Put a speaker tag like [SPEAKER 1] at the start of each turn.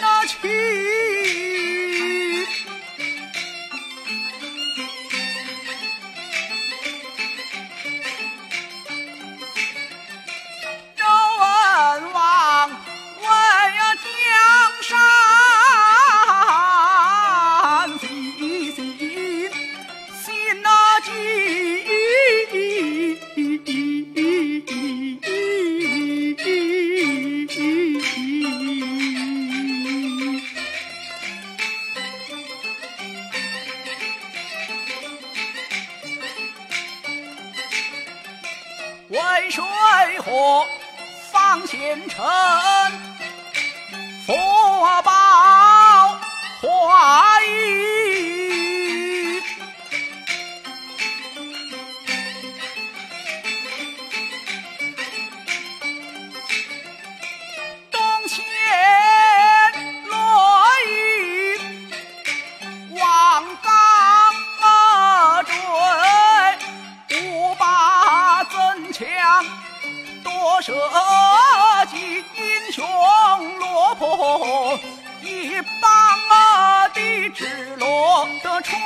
[SPEAKER 1] 那去为水火方显成。多社稷，英雄落魄一帮的直落的出。